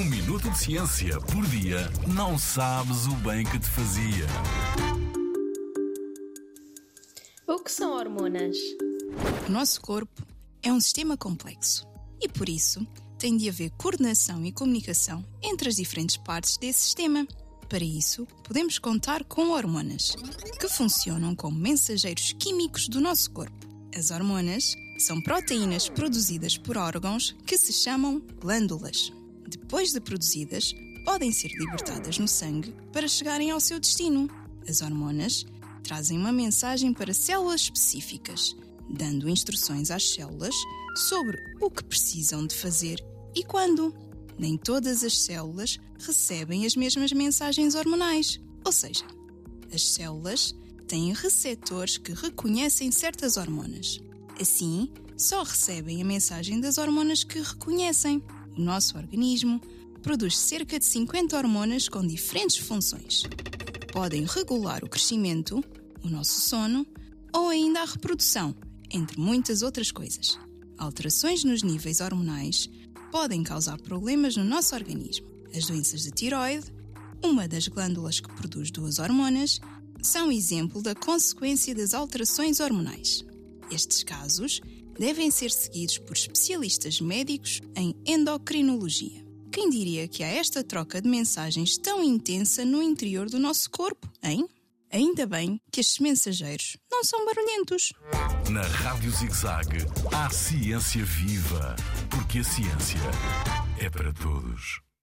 Um minuto de ciência por dia não sabes o bem que te fazia. O que são hormonas? O nosso corpo é um sistema complexo e, por isso, tem de haver coordenação e comunicação entre as diferentes partes desse sistema. Para isso, podemos contar com hormonas, que funcionam como mensageiros químicos do nosso corpo. As hormonas são proteínas produzidas por órgãos que se chamam glândulas. Depois de produzidas, podem ser libertadas no sangue para chegarem ao seu destino. As hormonas trazem uma mensagem para células específicas, dando instruções às células sobre o que precisam de fazer e quando. Nem todas as células recebem as mesmas mensagens hormonais, ou seja, as células têm receptores que reconhecem certas hormonas. Assim, só recebem a mensagem das hormonas que reconhecem. O nosso organismo produz cerca de 50 hormonas com diferentes funções. Podem regular o crescimento, o nosso sono ou ainda a reprodução, entre muitas outras coisas. Alterações nos níveis hormonais podem causar problemas no nosso organismo. As doenças de tiroide, uma das glândulas que produz duas hormonas, são exemplo da consequência das alterações hormonais. Estes casos devem ser seguidos por especialistas médicos em endocrinologia. Quem diria que há esta troca de mensagens tão intensa no interior do nosso corpo, hein? Ainda bem que estes mensageiros não são barulhentos. Na Rádio ZigZag, há ciência viva, porque a ciência é para todos.